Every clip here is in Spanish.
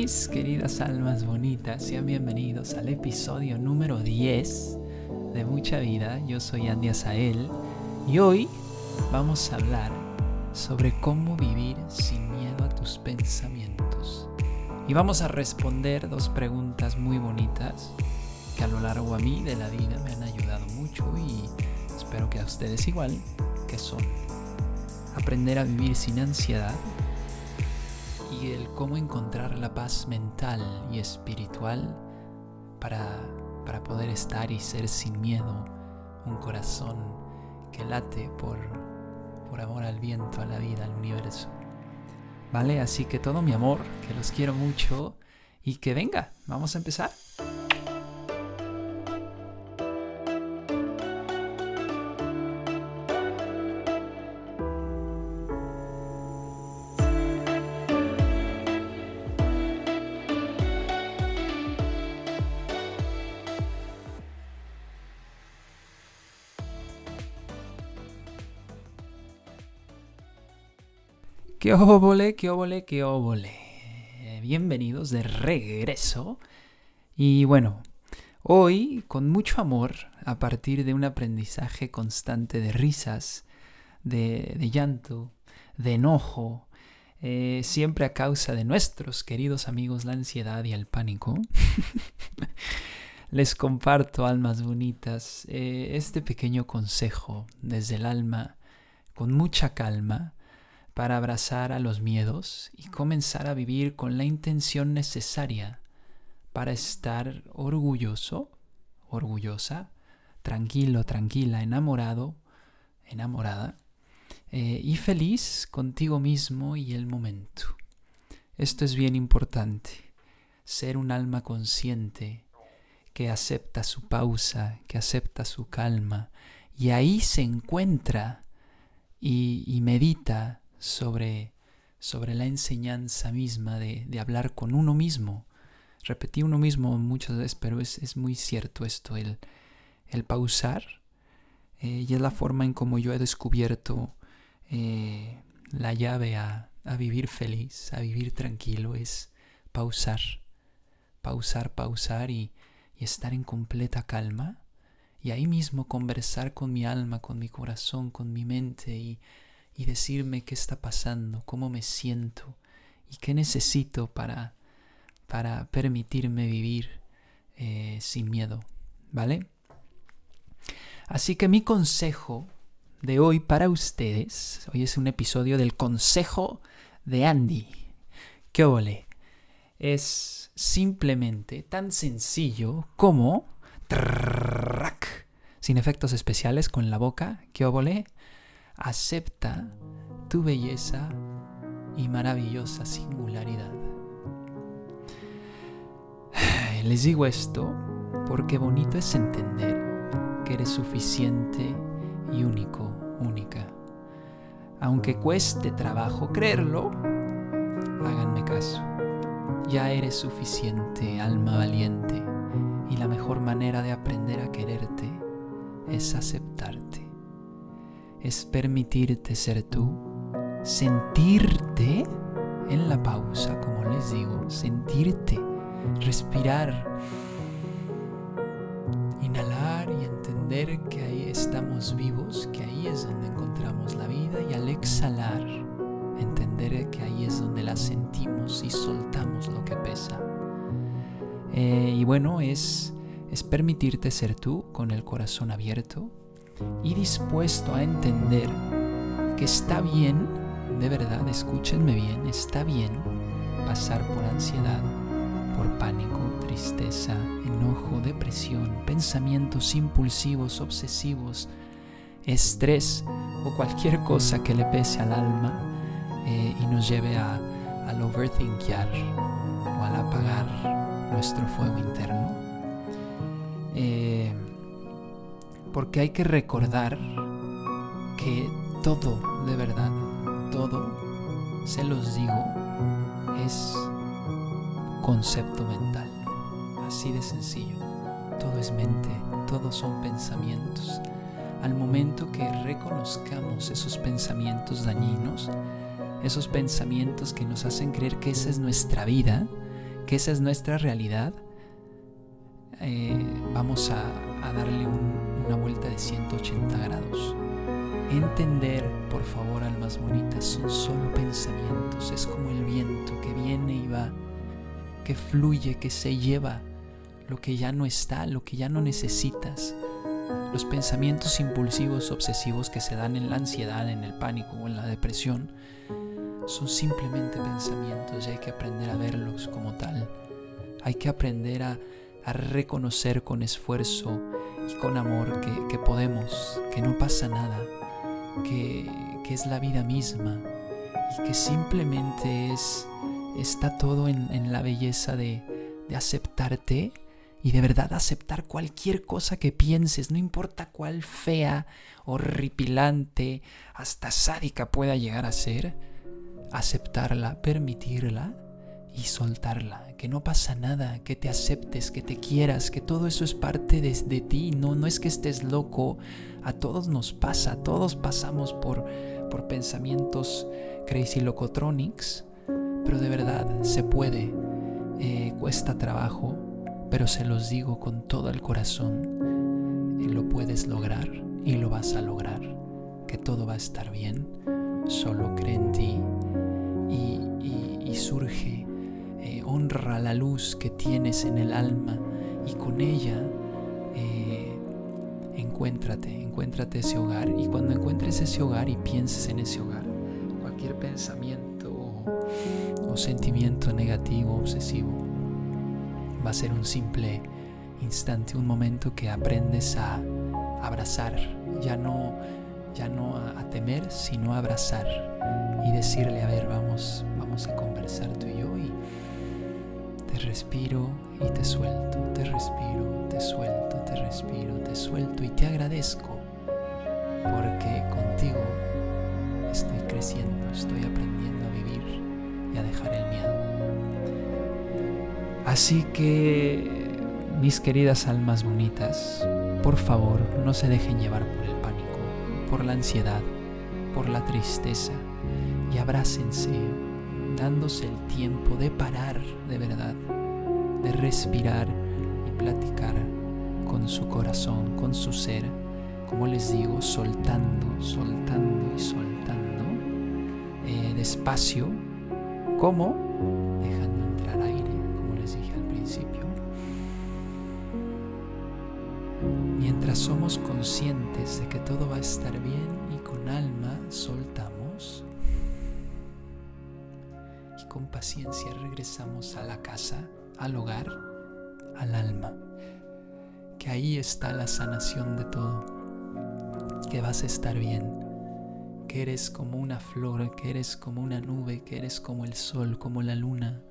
Mis queridas almas bonitas, sean bienvenidos al episodio número 10 de Mucha Vida. Yo soy Andy Azael y hoy vamos a hablar sobre cómo vivir sin miedo a tus pensamientos. Y vamos a responder dos preguntas muy bonitas que a lo largo a mí de la vida me han ayudado mucho y espero que a ustedes igual, que son aprender a vivir sin ansiedad y el cómo encontrar la paz mental y espiritual para, para poder estar y ser sin miedo, un corazón que late por, por amor al viento, a la vida, al universo. ¿Vale? Así que todo mi amor, que los quiero mucho y que venga, vamos a empezar. ¡Qué óvole, qué óvole, qué óvole! Bienvenidos de regreso. Y bueno, hoy con mucho amor, a partir de un aprendizaje constante de risas, de, llanto, de enojo, eh, siempre a causa de nuestros queridos amigos la ansiedad y el pánico, les comparto, almas bonitas, eh, este pequeño consejo desde el alma, con mucha calma, para abrazar a los miedos y comenzar a vivir con la intención necesaria para estar orgulloso, orgullosa, tranquilo, tranquila, enamorado, enamorada eh, y feliz contigo mismo y el momento. Esto es bien importante, ser un alma consciente que acepta su pausa, que acepta su calma y ahí se encuentra y, y medita sobre, sobre la enseñanza misma de, de, hablar con uno mismo. Repetí uno mismo muchas veces, pero es, es muy cierto esto, el, el pausar. Eh, y es la forma en como yo he descubierto eh, la llave a, a vivir feliz, a vivir tranquilo, es pausar. Pausar, pausar y, y estar en completa calma. Y ahí mismo conversar con mi alma, con mi corazón, con mi mente y, y decirme qué está pasando, cómo me siento y qué necesito para, para permitirme vivir eh, sin miedo, ¿vale? Así que mi consejo de hoy para ustedes, hoy es un episodio del consejo de Andy. ¿Qué ole? Es simplemente tan sencillo como... sin efectos especiales con la boca. ¿Qué? Acepta tu belleza y maravillosa singularidad. Les digo esto porque bonito es entender que eres suficiente y único, única. Aunque cueste trabajo creerlo, háganme caso. Ya eres suficiente, alma valiente, y la mejor manera de aprender a quererte es aceptarte es permitirte ser tú, sentirte en la pausa, como les digo, sentirte, respirar, inhalar y entender que ahí estamos vivos, que ahí es donde encontramos la vida y al exhalar, entender que ahí es donde la sentimos y soltamos lo que pesa. Eh, y bueno, es, es permitirte ser tú con el corazón abierto, y dispuesto a entender que está bien, de verdad, escúchenme bien, está bien pasar por ansiedad, por pánico, tristeza, enojo, depresión, pensamientos impulsivos, obsesivos, estrés o cualquier cosa que le pese al alma eh, y nos lleve a, al overthinkear o al apagar nuestro fuego interno. Eh, porque hay que recordar que todo, de verdad, todo, se los digo, es concepto mental. Así de sencillo. Todo es mente, todo son pensamientos. Al momento que reconozcamos esos pensamientos dañinos, esos pensamientos que nos hacen creer que esa es nuestra vida, que esa es nuestra realidad, eh, vamos a, darle una vuelta de 180 grados. Entender, por favor, almas bonitas, son solo pensamientos, es como el viento que viene y va, que fluye, que se lleva lo que ya no está, lo que ya no necesitas. Los pensamientos impulsivos, obsesivos que se dan en la ansiedad, en el pánico o en la depresión, son simplemente pensamientos y hay que aprender a verlos como tal. Hay que aprender a, reconocer con esfuerzo y con amor que, podemos, que no pasa nada, que, es la vida misma y que simplemente es, está todo en, la belleza de, de aceptarte y de verdad aceptar cualquier cosa que pienses, no importa cuál fea, horripilante, hasta sádica pueda llegar a ser, aceptarla, permitirla y soltarla, que no pasa nada, que te aceptes, que te quieras, que todo eso es parte de, ti, no, no es que estés loco, a todos nos pasa, todos pasamos por, por pensamientos crazy locotronics, pero de verdad se puede, eh, cuesta trabajo, pero se los digo con todo el corazón, y lo puedes lograr y lo vas a lograr, que todo va a estar bien, solo cree en ti y, surge, eh, honra la luz que tienes en el alma y con ella eh, encuéntrate, encuéntrate ese hogar. Y cuando encuentres ese hogar y pienses en ese hogar, cualquier pensamiento o sentimiento negativo, obsesivo, va a ser un simple instante, un momento que aprendes a abrazar, ya no, ya no a, temer, sino a abrazar y decirle, a ver, vamos, vamos a conversar tú y yo respiro y te suelto, te respiro, te suelto, te respiro, te suelto y te agradezco porque contigo estoy creciendo, estoy aprendiendo a vivir y a dejar el miedo. Así que, mis queridas almas bonitas, por favor, no se dejen llevar por el pánico, por la ansiedad, por la tristeza y abrácense, dándose el tiempo de parar de verdad, de respirar y platicar con su corazón, con su ser, como les digo, soltando, soltando y soltando, eh, despacio, como dejando entrar aire Mientras somos conscientes de que todo va a estar bien y con alma soltamos con paciencia regresamos a la casa, al hogar, al alma. Que ahí está la sanación de todo. Que vas a estar bien. Que eres como una flor, que eres como una nube, que eres como el sol, como la luna.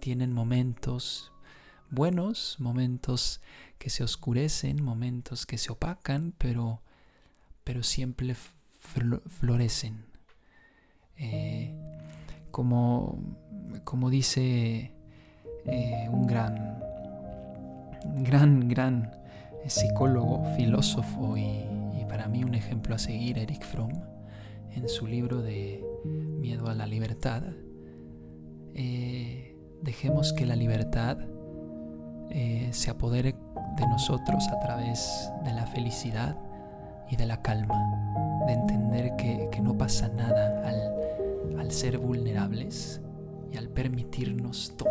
Tienen momentos buenos, momentos que se oscurecen, momentos que se opacan, pero, pero siempre florecen. Eh, como, como dice eh, un gran, gran, gran psicólogo, filósofo y, para mí un ejemplo a seguir, Eric Fromm, en su libro de Miedo a la Libertad, eh, dejemos que la libertad eh, se apodere de nosotros a través de la felicidad y de la calma, de entender que, no pasa nada al, al ser vulnerables y al permitirnos todo,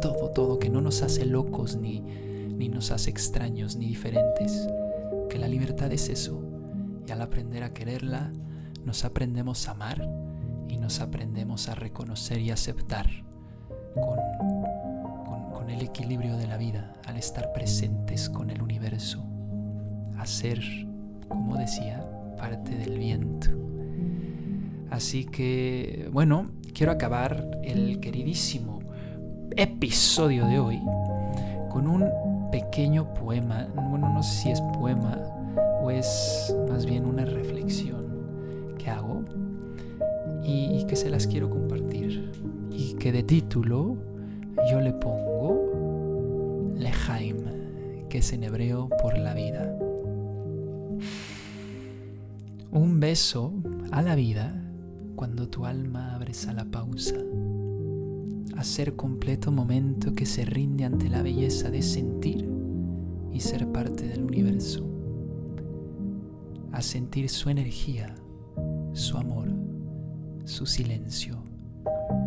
todo, todo, que no nos hace locos ni, ni nos hace extraños ni diferentes, que la libertad es eso, y al aprender a quererla, nos aprendemos a amar y nos aprendemos a reconocer y aceptar con el equilibrio de la vida, al estar presentes con el universo, a ser, como decía, parte del viento. Así que, bueno, quiero acabar el queridísimo episodio de hoy con un pequeño poema, bueno, no sé si es poema o es más bien una reflexión que hago y, que se las quiero compartir y que de título yo le pongo Lehaim, que es en hebreo por la vida. Un beso a la vida cuando tu alma abres a la pausa, a ser completo momento que se rinde ante la belleza de sentir y ser parte del universo, a sentir su energía, su amor, su silencio,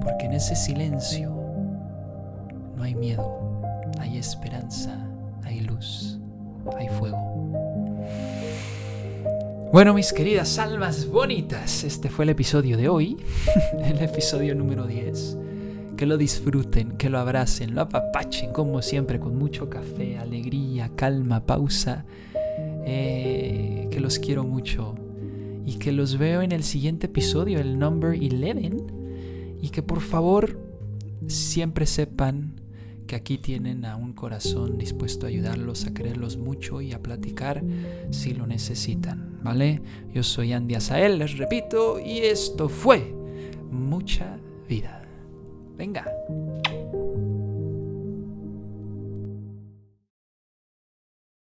porque en ese silencio no hay miedo, hay esperanza, hay luz, hay fuego. Bueno, mis queridas almas bonitas, este fue el episodio de hoy, el episodio número 10. Que lo disfruten, que lo abracen, lo apapachen, como siempre, con mucho café, alegría, calma, pausa. Eh, que los quiero mucho y que los veo en el siguiente episodio, el number 11. Y que por favor siempre sepan que aquí tienen a un corazón dispuesto a ayudarlos, a quererlos mucho y a platicar si lo necesitan, ¿vale? Yo soy Andy Azael, les repito, y esto fue mucha vida. Venga.